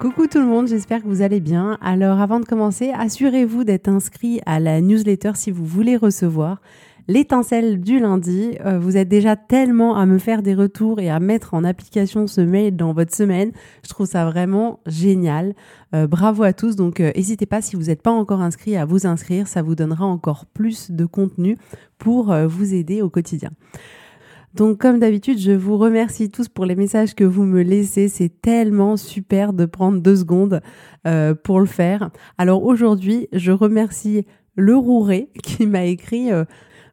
Coucou tout le monde, j'espère que vous allez bien. Alors avant de commencer, assurez-vous d'être inscrit à la newsletter si vous voulez recevoir l'étincelle du lundi. Euh, vous êtes déjà tellement à me faire des retours et à mettre en application ce mail dans votre semaine. Je trouve ça vraiment génial. Euh, bravo à tous. Donc euh, n'hésitez pas si vous n'êtes pas encore inscrit à vous inscrire. Ça vous donnera encore plus de contenu pour vous aider au quotidien. Donc comme d'habitude, je vous remercie tous pour les messages que vous me laissez. C'est tellement super de prendre deux secondes euh, pour le faire. Alors aujourd'hui, je remercie le Rouret qui m'a écrit euh,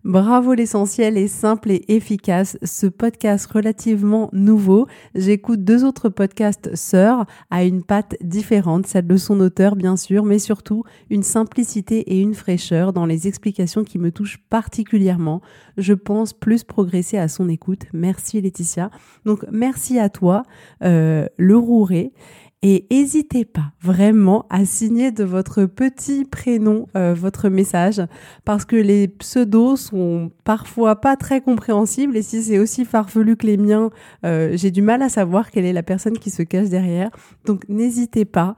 Bravo l'essentiel est simple et efficace. Ce podcast relativement nouveau, j'écoute deux autres podcasts sœurs à une patte différente, celle de son auteur bien sûr, mais surtout une simplicité et une fraîcheur dans les explications qui me touchent particulièrement. Je pense plus progresser à son écoute. Merci Laetitia. Donc merci à toi, euh, le Rouret. Et n'hésitez pas vraiment à signer de votre petit prénom euh, votre message parce que les pseudos sont parfois pas très compréhensibles et si c'est aussi farfelu que les miens, euh, j'ai du mal à savoir quelle est la personne qui se cache derrière. Donc n'hésitez pas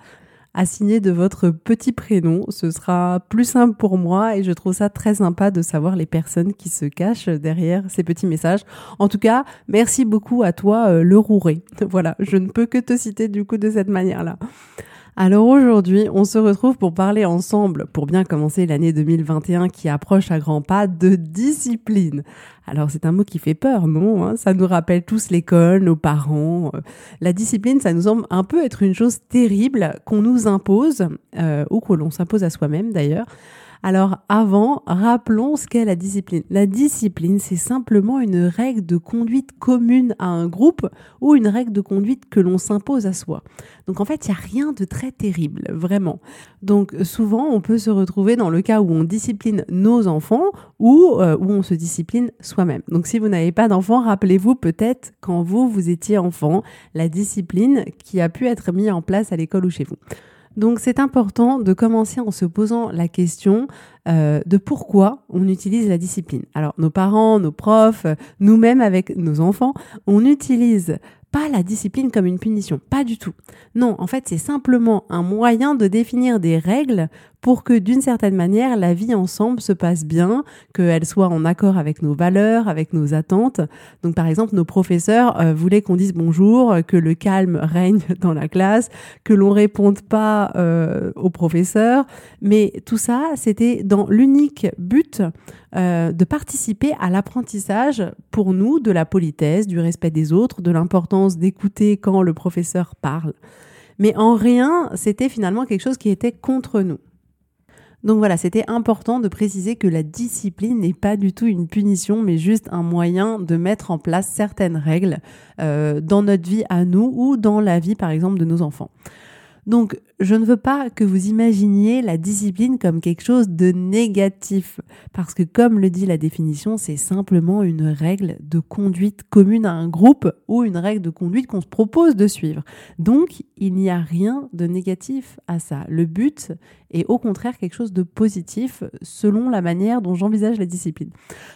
à signer de votre petit prénom. Ce sera plus simple pour moi et je trouve ça très sympa de savoir les personnes qui se cachent derrière ces petits messages. En tout cas, merci beaucoup à toi, euh, le Rouret. Voilà, je ne peux que te citer du coup de cette manière-là. Alors aujourd'hui, on se retrouve pour parler ensemble, pour bien commencer l'année 2021 qui approche à grands pas, de discipline. Alors c'est un mot qui fait peur, non hein? Ça nous rappelle tous l'école, nos parents. Euh, la discipline, ça nous semble un peu être une chose terrible qu'on nous impose, euh, ou que l'on s'impose à soi-même d'ailleurs. Alors avant, rappelons ce qu'est la discipline. La discipline, c'est simplement une règle de conduite commune à un groupe ou une règle de conduite que l'on s'impose à soi. Donc en fait, il n'y a rien de très terrible, vraiment. Donc souvent, on peut se retrouver dans le cas où on discipline nos enfants ou euh, où on se discipline soi-même. Donc si vous n'avez pas d'enfants, rappelez-vous peut-être quand vous, vous étiez enfant, la discipline qui a pu être mise en place à l'école ou chez vous. Donc c'est important de commencer en se posant la question euh, de pourquoi on utilise la discipline. Alors nos parents, nos profs, nous-mêmes avec nos enfants, on utilise pas la discipline comme une punition, pas du tout. Non, en fait, c'est simplement un moyen de définir des règles pour que d'une certaine manière, la vie ensemble se passe bien, qu'elle soit en accord avec nos valeurs, avec nos attentes. Donc par exemple, nos professeurs euh, voulaient qu'on dise bonjour, que le calme règne dans la classe, que l'on réponde pas euh, aux professeurs, mais tout ça, c'était dans l'unique but euh, de participer à l'apprentissage pour nous de la politesse, du respect des autres, de l'importance d'écouter quand le professeur parle. Mais en rien, c'était finalement quelque chose qui était contre nous. Donc voilà, c'était important de préciser que la discipline n'est pas du tout une punition, mais juste un moyen de mettre en place certaines règles euh, dans notre vie à nous ou dans la vie par exemple de nos enfants. Donc, je ne veux pas que vous imaginiez la discipline comme quelque chose de négatif, parce que comme le dit la définition, c'est simplement une règle de conduite commune à un groupe ou une règle de conduite qu'on se propose de suivre. Donc, il n'y a rien de négatif à ça. Le but et au contraire quelque chose de positif selon la manière dont j'envisage la discipline.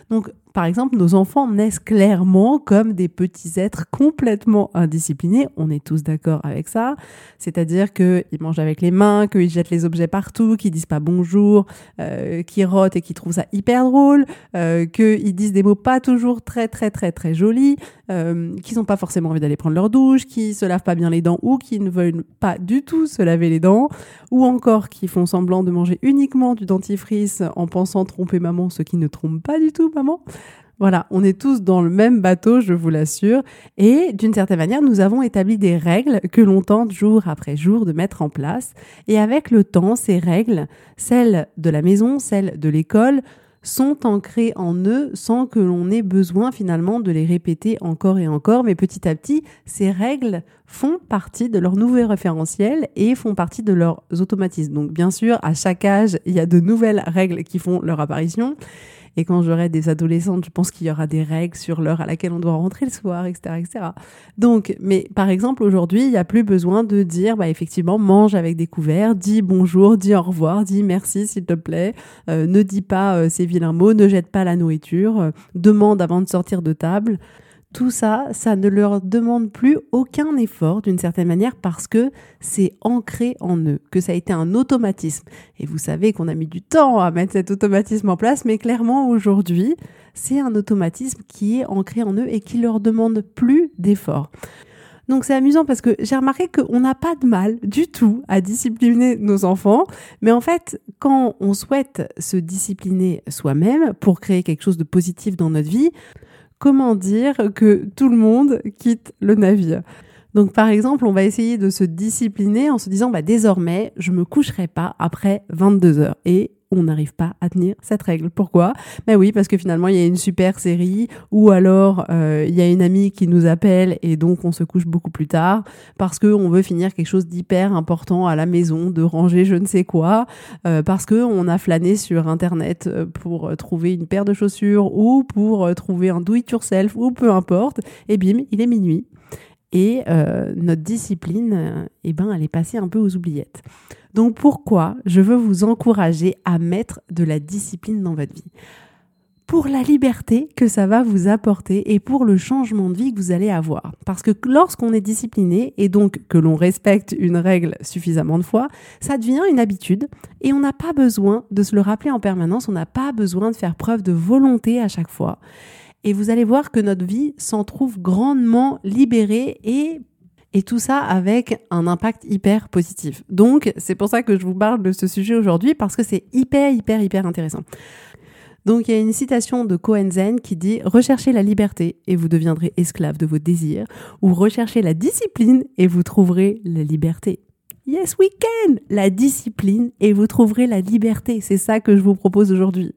Donc, par exemple, nos enfants naissent clairement comme des petits êtres complètement indisciplinés. On est tous d'accord avec ça. C'est-à-dire qu'ils mangent avec les mains, qu'ils jettent les objets partout, qu'ils disent pas bonjour, euh, qu'ils rotent et qu'ils trouvent ça hyper drôle, euh, qu'ils disent des mots pas toujours très très très très jolis, euh, qu'ils n'ont pas forcément envie d'aller prendre leur douche, qu'ils se lavent pas bien les dents ou qu'ils ne veulent pas du tout se laver les dents, ou encore qu'ils font semblant de manger uniquement du dentifrice en pensant tromper maman, ce qui ne trompe pas du tout maman. Voilà, on est tous dans le même bateau, je vous l'assure. Et d'une certaine manière, nous avons établi des règles que l'on tente jour après jour de mettre en place. Et avec le temps, ces règles, celles de la maison, celles de l'école, sont ancrées en eux sans que l'on ait besoin finalement de les répéter encore et encore. Mais petit à petit, ces règles font partie de leur nouveau référentiel et font partie de leurs automatismes. Donc bien sûr, à chaque âge, il y a de nouvelles règles qui font leur apparition. Et quand j'aurai des adolescentes, je pense qu'il y aura des règles sur l'heure à laquelle on doit rentrer le soir, etc., etc. Donc, mais par exemple, aujourd'hui, il n'y a plus besoin de dire, bah, effectivement, mange avec des couverts, dis bonjour, dis au revoir, dis merci, s'il te plaît, euh, ne dis pas euh, ces vilains mots, ne jette pas la nourriture, euh, demande avant de sortir de table. Tout ça, ça ne leur demande plus aucun effort d'une certaine manière parce que c'est ancré en eux, que ça a été un automatisme. Et vous savez qu'on a mis du temps à mettre cet automatisme en place, mais clairement aujourd'hui, c'est un automatisme qui est ancré en eux et qui leur demande plus d'effort. Donc c'est amusant parce que j'ai remarqué qu'on n'a pas de mal du tout à discipliner nos enfants, mais en fait, quand on souhaite se discipliner soi-même pour créer quelque chose de positif dans notre vie, comment dire que tout le monde quitte le navire. Donc par exemple, on va essayer de se discipliner en se disant bah désormais, je me coucherai pas après 22 heures et on n'arrive pas à tenir cette règle. Pourquoi? Ben oui, parce que finalement, il y a une super série, ou alors euh, il y a une amie qui nous appelle et donc on se couche beaucoup plus tard, parce qu'on veut finir quelque chose d'hyper important à la maison, de ranger je ne sais quoi, euh, parce qu'on a flâné sur Internet euh, pour trouver une paire de chaussures ou pour trouver un do-it-yourself, ou peu importe, et bim, il est minuit. Et notre discipline, eh ben, elle est passée un peu aux oubliettes. Donc pourquoi je veux vous encourager à mettre de la discipline dans votre vie? Pour la liberté que ça va vous apporter et pour le changement de vie que vous allez avoir. Parce que lorsqu'on est discipliné et donc que l'on respecte une règle suffisamment de fois, ça devient une habitude et on n'a pas besoin de se le rappeler en permanence, on n'a pas besoin de faire preuve de volonté à chaque fois. Et vous allez voir que notre vie s'en trouve grandement libérée et et tout ça avec un impact hyper positif. Donc, c'est pour ça que je vous parle de ce sujet aujourd'hui parce que c'est hyper, hyper, hyper intéressant. Donc, il y a une citation de Zen qui dit Recherchez la liberté et vous deviendrez esclave de vos désirs, ou recherchez la discipline et vous trouverez la liberté. Yes, we can! La discipline et vous trouverez la liberté. C'est ça que je vous propose aujourd'hui.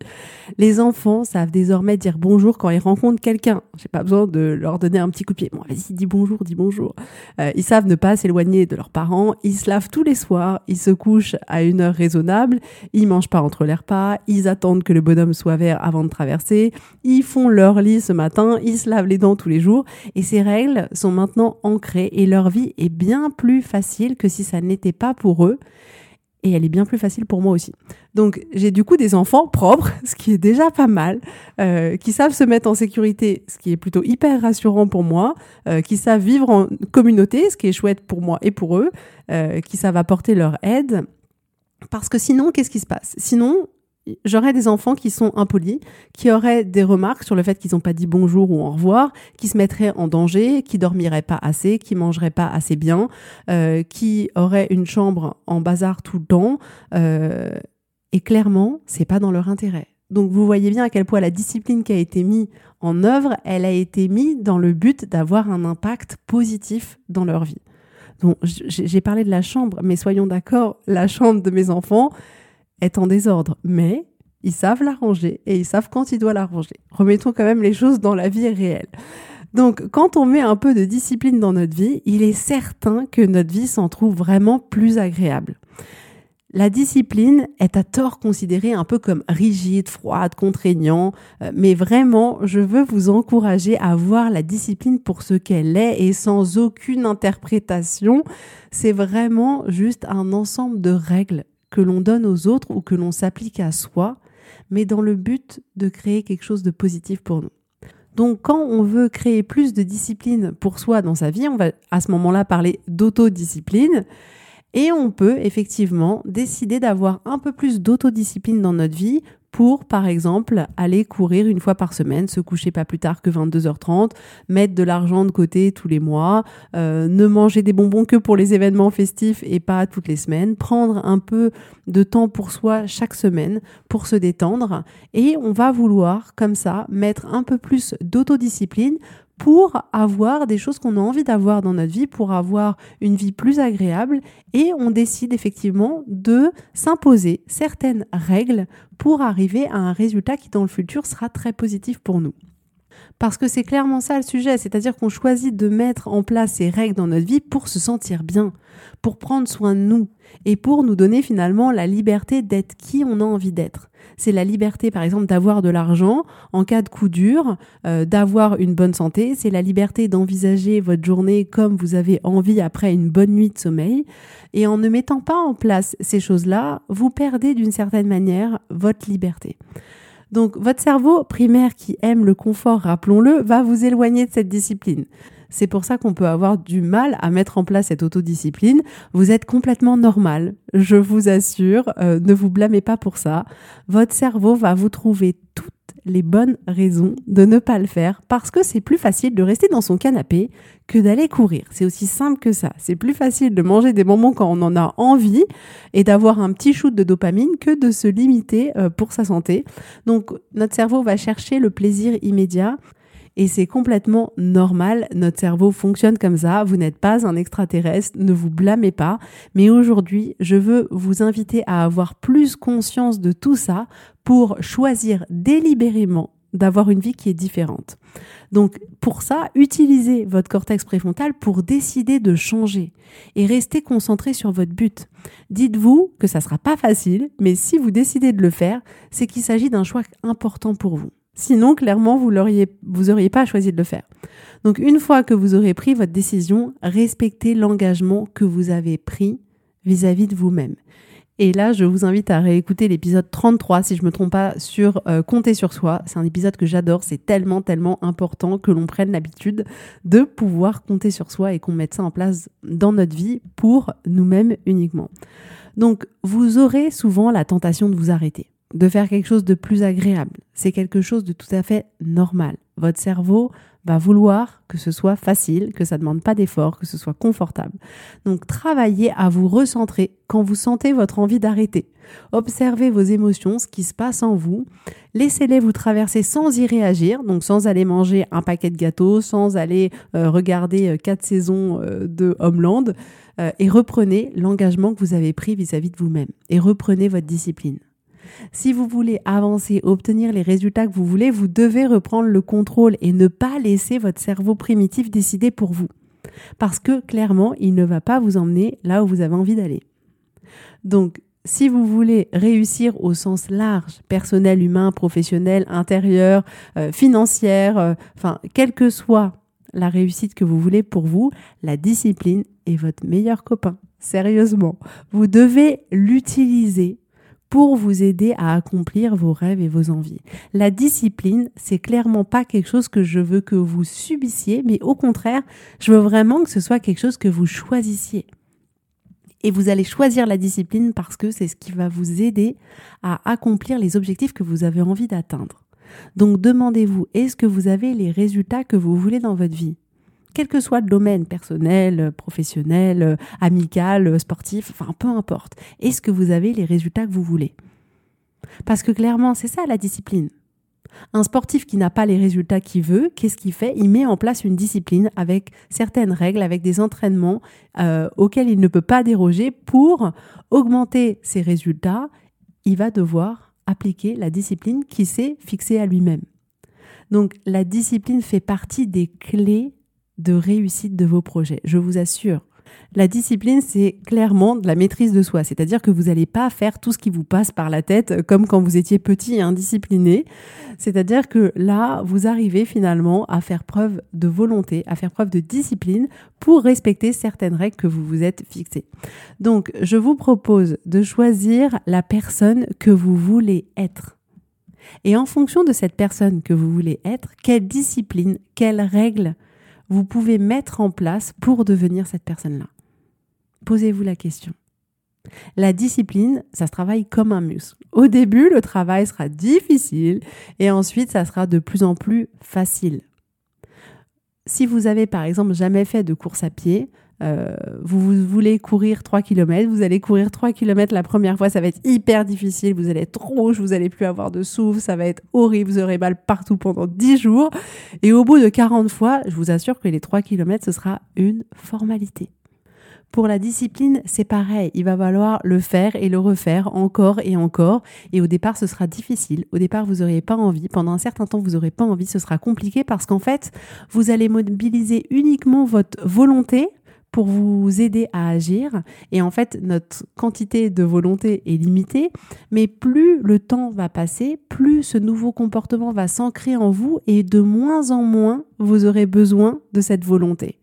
Les enfants savent désormais dire bonjour quand ils rencontrent quelqu'un. J'ai pas besoin de leur donner un petit coup de pied. Bon, vas-y, dis bonjour, dis bonjour. Euh, ils savent ne pas s'éloigner de leurs parents. Ils se lavent tous les soirs. Ils se couchent à une heure raisonnable. Ils mangent pas entre les repas. Ils attendent que le bonhomme soit vert avant de traverser. Ils font leur lit ce matin. Ils se lavent les dents tous les jours. Et ces règles sont maintenant ancrées et leur vie est bien plus facile que si ça n'était n'était pas pour eux. Et elle est bien plus facile pour moi aussi. Donc j'ai du coup des enfants propres, ce qui est déjà pas mal, euh, qui savent se mettre en sécurité, ce qui est plutôt hyper rassurant pour moi, euh, qui savent vivre en communauté, ce qui est chouette pour moi et pour eux, euh, qui savent apporter leur aide. Parce que sinon, qu'est-ce qui se passe? Sinon, j'aurais des enfants qui sont impolis, qui auraient des remarques sur le fait qu'ils n'ont pas dit bonjour ou au revoir, qui se mettraient en danger, qui dormiraient pas assez, qui mangeraient pas assez bien, euh, qui auraient une chambre en bazar tout le temps. Euh, et clairement, c'est pas dans leur intérêt. Donc vous voyez bien à quel point la discipline qui a été mise en œuvre, elle a été mise dans le but d'avoir un impact positif dans leur vie. Donc j'ai parlé de la chambre, mais soyons d'accord, la chambre de mes enfants, est en désordre, mais ils savent la ranger et ils savent quand ils doivent la ranger. Remettons quand même les choses dans la vie réelle. Donc, quand on met un peu de discipline dans notre vie, il est certain que notre vie s'en trouve vraiment plus agréable. La discipline est à tort considérée un peu comme rigide, froide, contraignant, euh, mais vraiment, je veux vous encourager à voir la discipline pour ce qu'elle est et sans aucune interprétation. C'est vraiment juste un ensemble de règles que l'on donne aux autres ou que l'on s'applique à soi, mais dans le but de créer quelque chose de positif pour nous. Donc quand on veut créer plus de discipline pour soi dans sa vie, on va à ce moment-là parler d'autodiscipline. Et on peut effectivement décider d'avoir un peu plus d'autodiscipline dans notre vie pour, par exemple, aller courir une fois par semaine, se coucher pas plus tard que 22h30, mettre de l'argent de côté tous les mois, euh, ne manger des bonbons que pour les événements festifs et pas toutes les semaines, prendre un peu de temps pour soi chaque semaine pour se détendre. Et on va vouloir comme ça mettre un peu plus d'autodiscipline pour avoir des choses qu'on a envie d'avoir dans notre vie, pour avoir une vie plus agréable. Et on décide effectivement de s'imposer certaines règles pour arriver à un résultat qui dans le futur sera très positif pour nous. Parce que c'est clairement ça le sujet, c'est-à-dire qu'on choisit de mettre en place ces règles dans notre vie pour se sentir bien, pour prendre soin de nous et pour nous donner finalement la liberté d'être qui on a envie d'être c'est la liberté, par exemple, d'avoir de l'argent en cas de coup dur, euh, d'avoir une bonne santé, c'est la liberté d'envisager votre journée comme vous avez envie après une bonne nuit de sommeil. Et en ne mettant pas en place ces choses-là, vous perdez d'une certaine manière votre liberté. Donc votre cerveau primaire qui aime le confort, rappelons-le, va vous éloigner de cette discipline. C'est pour ça qu'on peut avoir du mal à mettre en place cette autodiscipline. Vous êtes complètement normal, je vous assure, euh, ne vous blâmez pas pour ça. Votre cerveau va vous trouver toutes les bonnes raisons de ne pas le faire parce que c'est plus facile de rester dans son canapé que d'aller courir. C'est aussi simple que ça. C'est plus facile de manger des bonbons quand on en a envie et d'avoir un petit shoot de dopamine que de se limiter euh, pour sa santé. Donc notre cerveau va chercher le plaisir immédiat et c'est complètement normal, notre cerveau fonctionne comme ça, vous n'êtes pas un extraterrestre, ne vous blâmez pas, mais aujourd'hui, je veux vous inviter à avoir plus conscience de tout ça pour choisir délibérément d'avoir une vie qui est différente. Donc pour ça, utilisez votre cortex préfrontal pour décider de changer et restez concentré sur votre but. Dites-vous que ça sera pas facile, mais si vous décidez de le faire, c'est qu'il s'agit d'un choix important pour vous. Sinon, clairement, vous n'auriez vous auriez pas choisi de le faire. Donc, une fois que vous aurez pris votre décision, respectez l'engagement que vous avez pris vis-à-vis de vous-même. Et là, je vous invite à réécouter l'épisode 33, si je me trompe pas, sur euh, compter sur soi. C'est un épisode que j'adore. C'est tellement, tellement important que l'on prenne l'habitude de pouvoir compter sur soi et qu'on mette ça en place dans notre vie pour nous-mêmes uniquement. Donc, vous aurez souvent la tentation de vous arrêter de faire quelque chose de plus agréable. C'est quelque chose de tout à fait normal. Votre cerveau va vouloir que ce soit facile, que ça ne demande pas d'effort, que ce soit confortable. Donc travaillez à vous recentrer quand vous sentez votre envie d'arrêter. Observez vos émotions, ce qui se passe en vous. Laissez-les vous traverser sans y réagir, donc sans aller manger un paquet de gâteaux, sans aller euh, regarder euh, quatre saisons euh, de Homeland, et reprenez l'engagement que vous avez pris vis à -vis de vous-même. Et reprenez votre discipline. Si vous voulez avancer, obtenir les résultats que vous voulez, vous devez reprendre le contrôle et ne pas laisser votre cerveau primitif décider pour vous. Parce que clairement, il ne va pas vous emmener là où vous avez envie d'aller. Donc, si vous voulez réussir au sens large, personnel, humain, professionnel, intérieur, euh, financière, euh, enfin, quelle que soit la réussite que vous voulez pour vous, la discipline est votre meilleur copain. Sérieusement, vous devez l'utiliser pour vous aider à accomplir vos rêves et vos envies. La discipline, c'est clairement pas quelque chose que je veux que vous subissiez, mais au contraire, je veux vraiment que ce soit quelque chose que vous choisissiez. Et vous allez choisir la discipline parce que c'est ce qui va vous aider à accomplir les objectifs que vous avez envie d'atteindre. Donc demandez-vous, est-ce que vous avez les résultats que vous voulez dans votre vie? Quel que soit le domaine, personnel, professionnel, amical, sportif, enfin peu importe. Est-ce que vous avez les résultats que vous voulez? Parce que clairement, c'est ça la discipline. Un sportif qui n'a pas les résultats qu'il veut, qu'est-ce qu'il fait? Il met en place une discipline avec certaines règles, avec des entraînements euh, auxquels il ne peut pas déroger pour augmenter ses résultats. Il va devoir appliquer la discipline qui s'est fixée à lui-même. Donc la discipline fait partie des clés de réussite de vos projets. Je vous assure. La discipline, c'est clairement de la maîtrise de soi, c'est-à-dire que vous n'allez pas faire tout ce qui vous passe par la tête euh, comme quand vous étiez petit et indiscipliné. C'est-à-dire que là, vous arrivez finalement à faire preuve de volonté, à faire preuve de discipline pour respecter certaines règles que vous vous êtes fixées. Donc, je vous propose de choisir la personne que vous voulez être. Et en fonction de cette personne que vous voulez être, quelle discipline, quelles règles vous pouvez mettre en place pour devenir cette personne-là Posez-vous la question. La discipline, ça se travaille comme un muscle. Au début, le travail sera difficile et ensuite, ça sera de plus en plus facile. Si vous avez par exemple jamais fait de course à pied, euh, vous, voulez courir 3 km, vous allez courir 3 km la première fois, ça va être hyper difficile, vous allez être rouge, vous allez plus avoir de souffle, ça va être horrible, vous aurez mal partout pendant 10 jours. Et au bout de 40 fois, je vous assure que les 3 km, ce sera une formalité. Pour la discipline, c'est pareil. Il va falloir le faire et le refaire encore et encore. Et au départ, ce sera difficile. Au départ, vous n'aurez pas envie. Pendant un certain temps, vous n'aurez pas envie. Ce sera compliqué parce qu'en fait, vous allez mobiliser uniquement votre volonté pour vous aider à agir. Et en fait, notre quantité de volonté est limitée, mais plus le temps va passer, plus ce nouveau comportement va s'ancrer en vous et de moins en moins vous aurez besoin de cette volonté.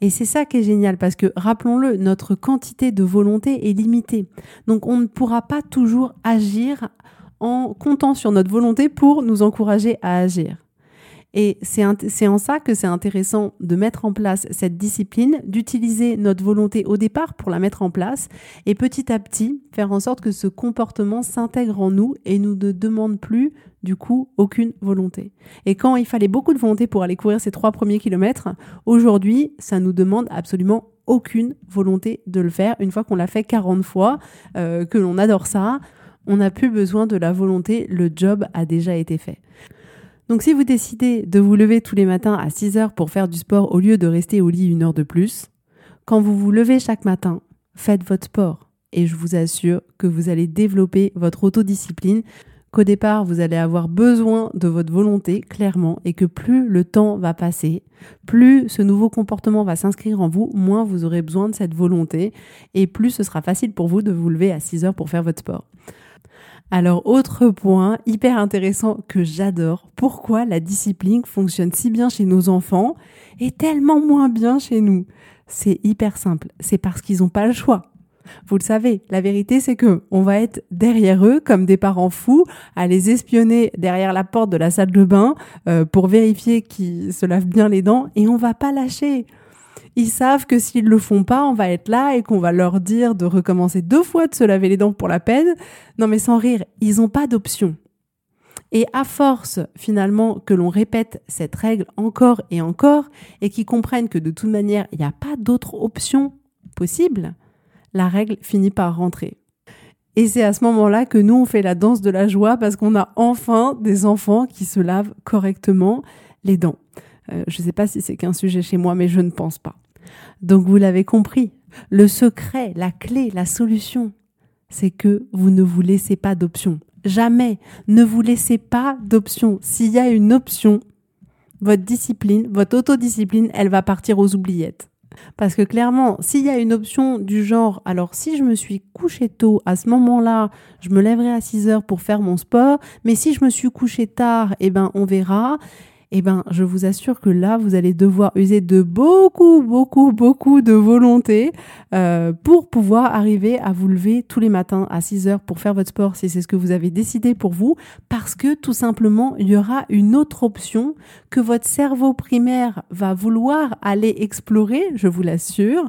Et c'est ça qui est génial parce que, rappelons-le, notre quantité de volonté est limitée. Donc on ne pourra pas toujours agir en comptant sur notre volonté pour nous encourager à agir. Et c'est en ça que c'est intéressant de mettre en place cette discipline, d'utiliser notre volonté au départ pour la mettre en place et petit à petit faire en sorte que ce comportement s'intègre en nous et nous ne demande plus du coup aucune volonté. Et quand il fallait beaucoup de volonté pour aller courir ces trois premiers kilomètres, aujourd'hui ça nous demande absolument aucune volonté de le faire. Une fois qu'on l'a fait 40 fois, euh, que l'on adore ça, on n'a plus besoin de la volonté, le job a déjà été fait. Donc si vous décidez de vous lever tous les matins à 6 heures pour faire du sport au lieu de rester au lit une heure de plus, quand vous vous levez chaque matin, faites votre sport. Et je vous assure que vous allez développer votre autodiscipline, qu'au départ vous allez avoir besoin de votre volonté, clairement, et que plus le temps va passer, plus ce nouveau comportement va s'inscrire en vous, moins vous aurez besoin de cette volonté, et plus ce sera facile pour vous de vous lever à 6 heures pour faire votre sport. Alors, autre point hyper intéressant que j'adore, pourquoi la discipline fonctionne si bien chez nos enfants et tellement moins bien chez nous? C'est hyper simple, c'est parce qu'ils n'ont pas le choix. Vous le savez, la vérité c'est que on va être derrière eux comme des parents fous à les espionner derrière la porte de la salle de bain euh, pour vérifier qu'ils se lavent bien les dents et on va pas lâcher. Ils savent que s'ils le font pas, on va être là et qu'on va leur dire de recommencer deux fois de se laver les dents pour la peine. Non mais sans rire, ils n'ont pas d'option. Et à force, finalement, que l'on répète cette règle encore et encore, et qu'ils comprennent que de toute manière, il n'y a pas d'autre option possible, la règle finit par rentrer. Et c'est à ce moment-là que nous, on fait la danse de la joie parce qu'on a enfin des enfants qui se lavent correctement les dents. Euh, je ne sais pas si c'est qu'un sujet chez moi, mais je ne pense pas. Donc vous l'avez compris, le secret, la clé, la solution, c'est que vous ne vous laissez pas d'option. Jamais, ne vous laissez pas d'option. S'il y a une option, votre discipline, votre autodiscipline, elle va partir aux oubliettes. Parce que clairement, s'il y a une option du genre, alors si je me suis couché tôt, à ce moment-là, je me lèverai à 6 heures pour faire mon sport, mais si je me suis couché tard, eh ben, on verra eh ben, je vous assure que là, vous allez devoir user de beaucoup, beaucoup, beaucoup de volonté euh, pour pouvoir arriver à vous lever tous les matins à 6 heures pour faire votre sport, si c'est ce que vous avez décidé pour vous, parce que tout simplement, il y aura une autre option que votre cerveau primaire va vouloir aller explorer, je vous l'assure.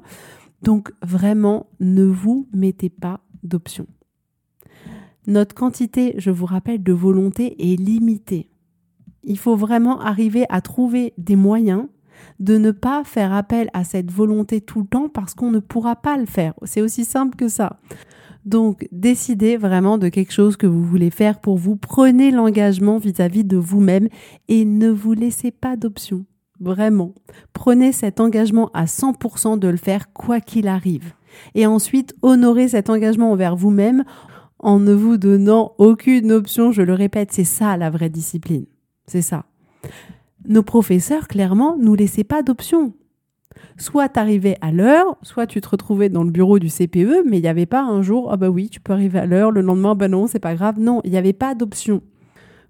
Donc vraiment, ne vous mettez pas d'option. Notre quantité, je vous rappelle, de volonté est limitée il faut vraiment arriver à trouver des moyens de ne pas faire appel à cette volonté tout le temps parce qu'on ne pourra pas le faire. C'est aussi simple que ça. Donc, décidez vraiment de quelque chose que vous voulez faire pour vous. Prenez l'engagement vis-à-vis de vous-même et ne vous laissez pas d'option. Vraiment. Prenez cet engagement à 100% de le faire quoi qu'il arrive. Et ensuite, honorez cet engagement envers vous-même en ne vous donnant aucune option. Je le répète, c'est ça la vraie discipline. C'est ça. Nos professeurs, clairement, nous laissaient pas d'option. Soit tu arrivais à l'heure, soit tu te retrouvais dans le bureau du CPE, mais il n'y avait pas un jour, ah bah oui, tu peux arriver à l'heure, le lendemain, bah non, c'est pas grave. Non, il n'y avait pas d'option.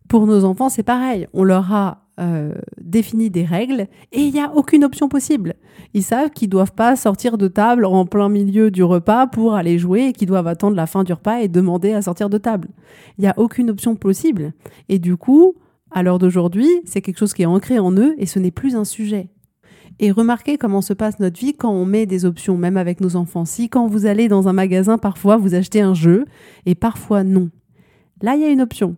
Pour nos enfants, c'est pareil. On leur a euh, défini des règles et il n'y a aucune option possible. Ils savent qu'ils doivent pas sortir de table en plein milieu du repas pour aller jouer et qu'ils doivent attendre la fin du repas et demander à sortir de table. Il n'y a aucune option possible. Et du coup, à l'heure d'aujourd'hui, c'est quelque chose qui est ancré en eux et ce n'est plus un sujet. Et remarquez comment se passe notre vie quand on met des options, même avec nos enfants. Si quand vous allez dans un magasin, parfois vous achetez un jeu et parfois non. Là, il y a une option.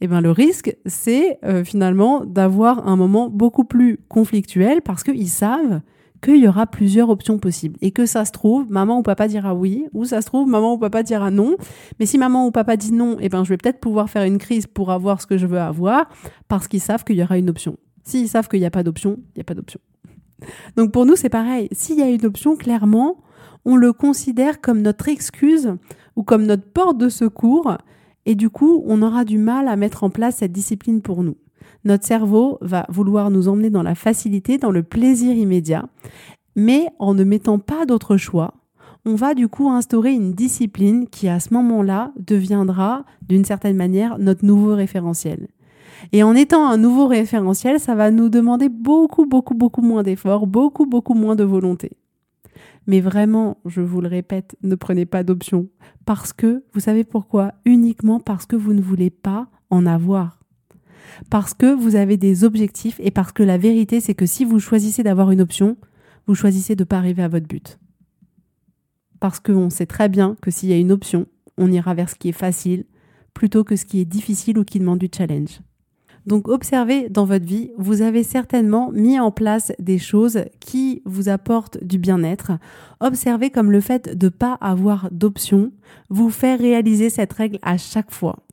Eh ben, le risque, c'est euh, finalement d'avoir un moment beaucoup plus conflictuel parce qu'ils savent qu'il y aura plusieurs options possibles et que ça se trouve, maman ou papa dira oui, ou ça se trouve, maman ou papa dira non. Mais si maman ou papa dit non, eh ben, je vais peut-être pouvoir faire une crise pour avoir ce que je veux avoir parce qu'ils savent qu'il y aura une option. S'ils savent qu'il n'y a pas d'option, il n'y a pas d'option. Donc pour nous, c'est pareil. S'il y a une option, clairement, on le considère comme notre excuse ou comme notre porte de secours et du coup, on aura du mal à mettre en place cette discipline pour nous. Notre cerveau va vouloir nous emmener dans la facilité, dans le plaisir immédiat, mais en ne mettant pas d'autre choix, on va du coup instaurer une discipline qui à ce moment-là deviendra d'une certaine manière notre nouveau référentiel. Et en étant un nouveau référentiel, ça va nous demander beaucoup, beaucoup, beaucoup moins d'efforts, beaucoup, beaucoup moins de volonté. Mais vraiment, je vous le répète, ne prenez pas d'option. Parce que, vous savez pourquoi? Uniquement parce que vous ne voulez pas en avoir. Parce que vous avez des objectifs et parce que la vérité, c'est que si vous choisissez d'avoir une option, vous choisissez de ne pas arriver à votre but. Parce qu'on sait très bien que s'il y a une option, on ira vers ce qui est facile plutôt que ce qui est difficile ou qui demande du challenge. Donc observez dans votre vie, vous avez certainement mis en place des choses qui vous apportent du bien-être. Observez comme le fait de ne pas avoir d'option vous fait réaliser cette règle à chaque fois.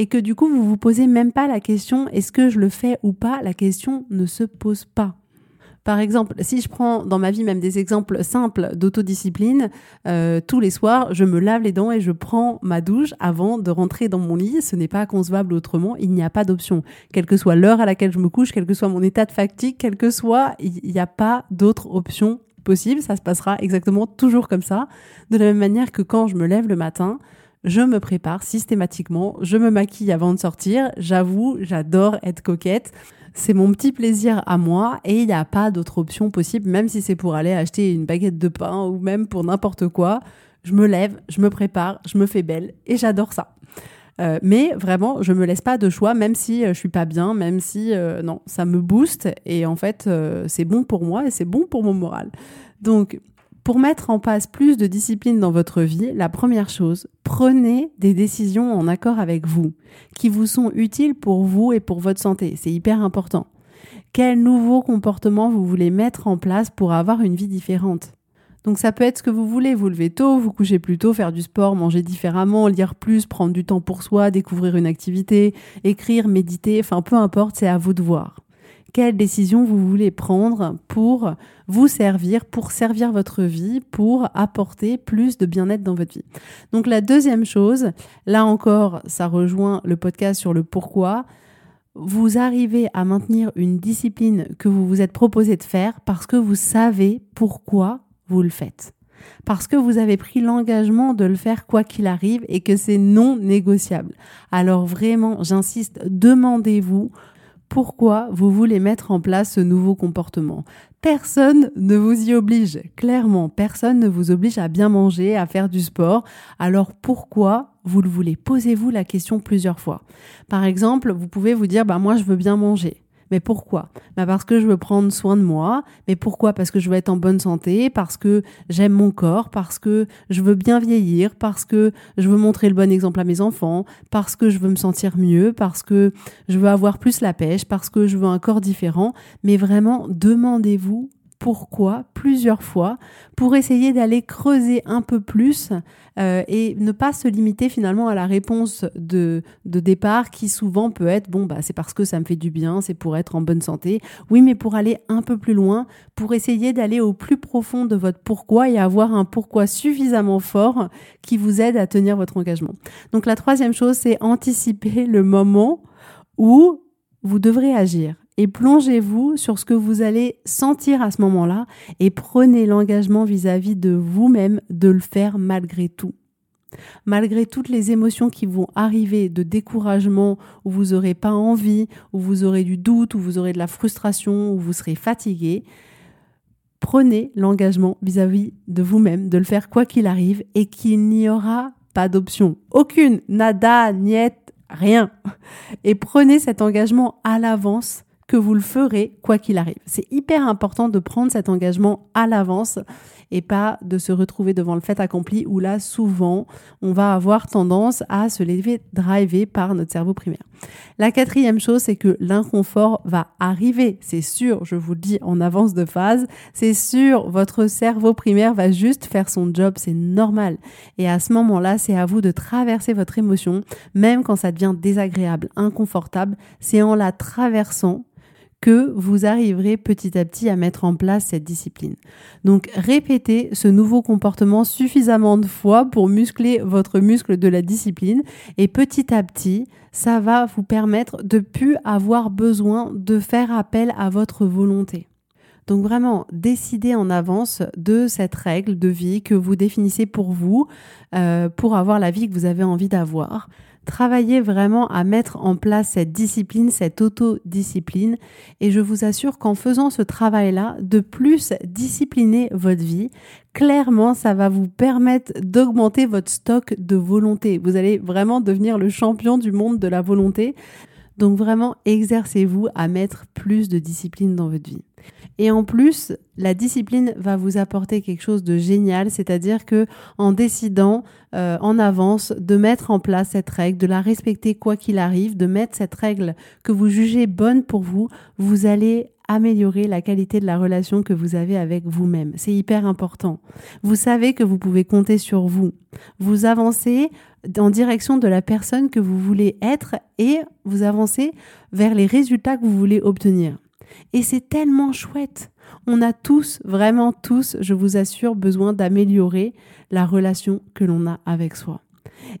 Et que du coup, vous vous posez même pas la question est-ce que je le fais ou pas? La question ne se pose pas. Par exemple, si je prends dans ma vie même des exemples simples d'autodiscipline, euh, tous les soirs, je me lave les dents et je prends ma douche avant de rentrer dans mon lit. Ce n'est pas concevable autrement. Il n'y a pas d'option. Quelle que soit l'heure à laquelle je me couche, quel que soit mon état de fatigue, quel que soit, il n'y a pas d'autre option possible. Ça se passera exactement toujours comme ça. De la même manière que quand je me lève le matin, je me prépare systématiquement, je me maquille avant de sortir. J'avoue, j'adore être coquette. C'est mon petit plaisir à moi et il n'y a pas d'autre option possible, même si c'est pour aller acheter une baguette de pain ou même pour n'importe quoi. Je me lève, je me prépare, je me fais belle et j'adore ça. Euh, mais vraiment, je me laisse pas de choix, même si euh, je suis pas bien, même si euh, non, ça me booste et en fait, c'est bon pour moi et c'est bon pour mon moral. Donc, pour mettre en place plus de discipline dans votre vie, la première chose, prenez des décisions en accord avec vous, qui vous sont utiles pour vous et pour votre santé. C'est hyper important. Quel nouveau comportement vous voulez mettre en place pour avoir une vie différente? Donc ça peut être ce que vous voulez, vous lever tôt, vous coucher plus tôt, faire du sport, manger différemment, lire plus, prendre du temps pour soi, découvrir une activité, écrire, méditer, enfin peu importe, c'est à vous de voir quelle décision vous voulez prendre pour vous servir, pour servir votre vie, pour apporter plus de bien-être dans votre vie. Donc la deuxième chose, là encore, ça rejoint le podcast sur le pourquoi. Vous arrivez à maintenir une discipline que vous vous êtes proposé de faire parce que vous savez pourquoi vous le faites. Parce que vous avez pris l'engagement de le faire quoi qu'il arrive et que c'est non négociable. Alors vraiment, j'insiste, demandez-vous pourquoi vous voulez mettre en place ce nouveau comportement. Personne ne vous y oblige, clairement, personne ne vous oblige à bien manger, à faire du sport. Alors pourquoi vous le voulez? Posez-vous la question plusieurs fois. Par exemple, vous pouvez vous dire, bah moi je veux bien manger. Mais pourquoi? Bah Parce que je veux prendre soin de moi. Mais pourquoi? Parce que je veux être en bonne santé, parce que j'aime mon corps, parce que je veux bien vieillir, parce que je veux montrer le bon exemple à mes enfants, parce que je veux me sentir mieux, parce que je veux avoir plus la pêche, parce que je veux un corps différent. Mais vraiment, demandez-vous pourquoi plusieurs fois pour essayer d'aller creuser un peu plus euh, et ne pas se limiter finalement à la réponse de, de départ qui souvent peut être bon bah c'est parce que ça me fait du bien, c'est pour être en bonne santé. Oui, mais pour aller un peu plus loin, pour essayer d'aller au plus profond de votre pourquoi et avoir un pourquoi suffisamment fort qui vous aide à tenir votre engagement. Donc la troisième chose, c'est anticiper le moment où vous devrez agir et plongez-vous sur ce que vous allez sentir à ce moment-là et prenez l'engagement vis-à-vis de vous-même de le faire malgré tout. Malgré toutes les émotions qui vont arriver de découragement, où vous n'aurez pas envie, où vous aurez du doute, où vous aurez de la frustration, où vous serez fatigué, prenez l'engagement vis-à-vis de vous-même de le faire quoi qu'il arrive et qu'il n'y aura pas d'option. Aucune, nada, niet, rien. Et prenez cet engagement à l'avance que vous le ferez quoi qu'il arrive. C'est hyper important de prendre cet engagement à l'avance et pas de se retrouver devant le fait accompli où là, souvent, on va avoir tendance à se lever driver par notre cerveau primaire. La quatrième chose, c'est que l'inconfort va arriver. C'est sûr, je vous le dis en avance de phase. C'est sûr, votre cerveau primaire va juste faire son job. C'est normal. Et à ce moment-là, c'est à vous de traverser votre émotion, même quand ça devient désagréable, inconfortable. C'est en la traversant que vous arriverez petit à petit à mettre en place cette discipline. Donc répétez ce nouveau comportement suffisamment de fois pour muscler votre muscle de la discipline et petit à petit, ça va vous permettre de plus avoir besoin de faire appel à votre volonté. Donc vraiment, décidez en avance de cette règle de vie que vous définissez pour vous, euh, pour avoir la vie que vous avez envie d'avoir. Travaillez vraiment à mettre en place cette discipline, cette autodiscipline. Et je vous assure qu'en faisant ce travail-là, de plus discipliner votre vie, clairement, ça va vous permettre d'augmenter votre stock de volonté. Vous allez vraiment devenir le champion du monde de la volonté. Donc vraiment, exercez-vous à mettre plus de discipline dans votre vie. Et en plus, la discipline va vous apporter quelque chose de génial, c'est-à-dire que en décidant euh, en avance de mettre en place cette règle, de la respecter quoi qu'il arrive, de mettre cette règle que vous jugez bonne pour vous, vous allez améliorer la qualité de la relation que vous avez avec vous-même. C'est hyper important. Vous savez que vous pouvez compter sur vous. Vous avancez en direction de la personne que vous voulez être et vous avancez vers les résultats que vous voulez obtenir. Et c'est tellement chouette. On a tous, vraiment tous, je vous assure, besoin d'améliorer la relation que l'on a avec soi.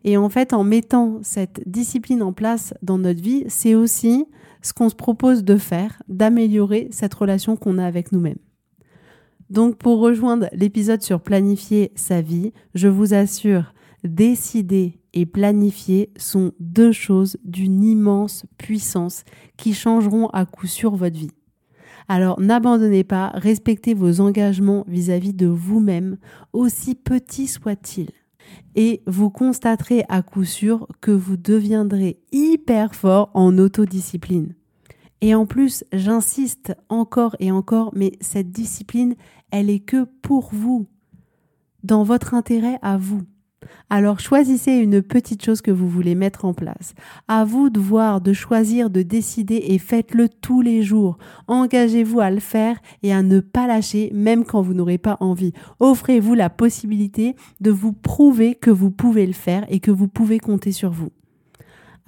Et en fait, en mettant cette discipline en place dans notre vie, c'est aussi ce qu'on se propose de faire, d'améliorer cette relation qu'on a avec nous-mêmes. Donc pour rejoindre l'épisode sur planifier sa vie, je vous assure, décider et planifier sont deux choses d'une immense puissance qui changeront à coup sûr votre vie. Alors n'abandonnez pas, respectez vos engagements vis-à-vis de vous-même, aussi petits soient-ils. Et vous constaterez à coup sûr que vous deviendrez hyper fort en autodiscipline. Et en plus, j'insiste encore et encore, mais cette discipline, elle est que pour vous, dans votre intérêt à vous. Alors choisissez une petite chose que vous voulez mettre en place. À vous de voir, de choisir, de décider et faites-le tous les jours. Engagez-vous à le faire et à ne pas lâcher même quand vous n'aurez pas envie. Offrez-vous la possibilité de vous prouver que vous pouvez le faire et que vous pouvez compter sur vous.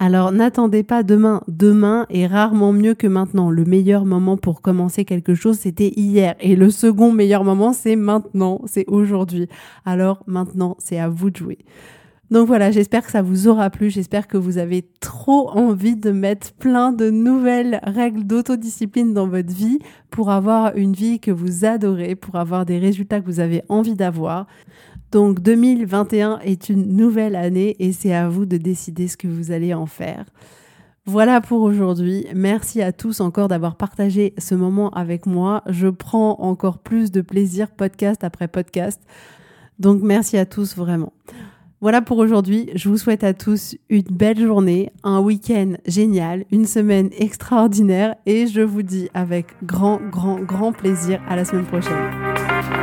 Alors n'attendez pas demain. Demain est rarement mieux que maintenant. Le meilleur moment pour commencer quelque chose, c'était hier. Et le second meilleur moment, c'est maintenant, c'est aujourd'hui. Alors maintenant, c'est à vous de jouer. Donc voilà, j'espère que ça vous aura plu, j'espère que vous avez trop envie de mettre plein de nouvelles règles d'autodiscipline dans votre vie pour avoir une vie que vous adorez, pour avoir des résultats que vous avez envie d'avoir. Donc 2021 est une nouvelle année et c'est à vous de décider ce que vous allez en faire. Voilà pour aujourd'hui. Merci à tous encore d'avoir partagé ce moment avec moi. Je prends encore plus de plaisir podcast après podcast. Donc merci à tous vraiment. Voilà pour aujourd'hui. Je vous souhaite à tous une belle journée, un week-end génial, une semaine extraordinaire et je vous dis avec grand, grand, grand plaisir à la semaine prochaine.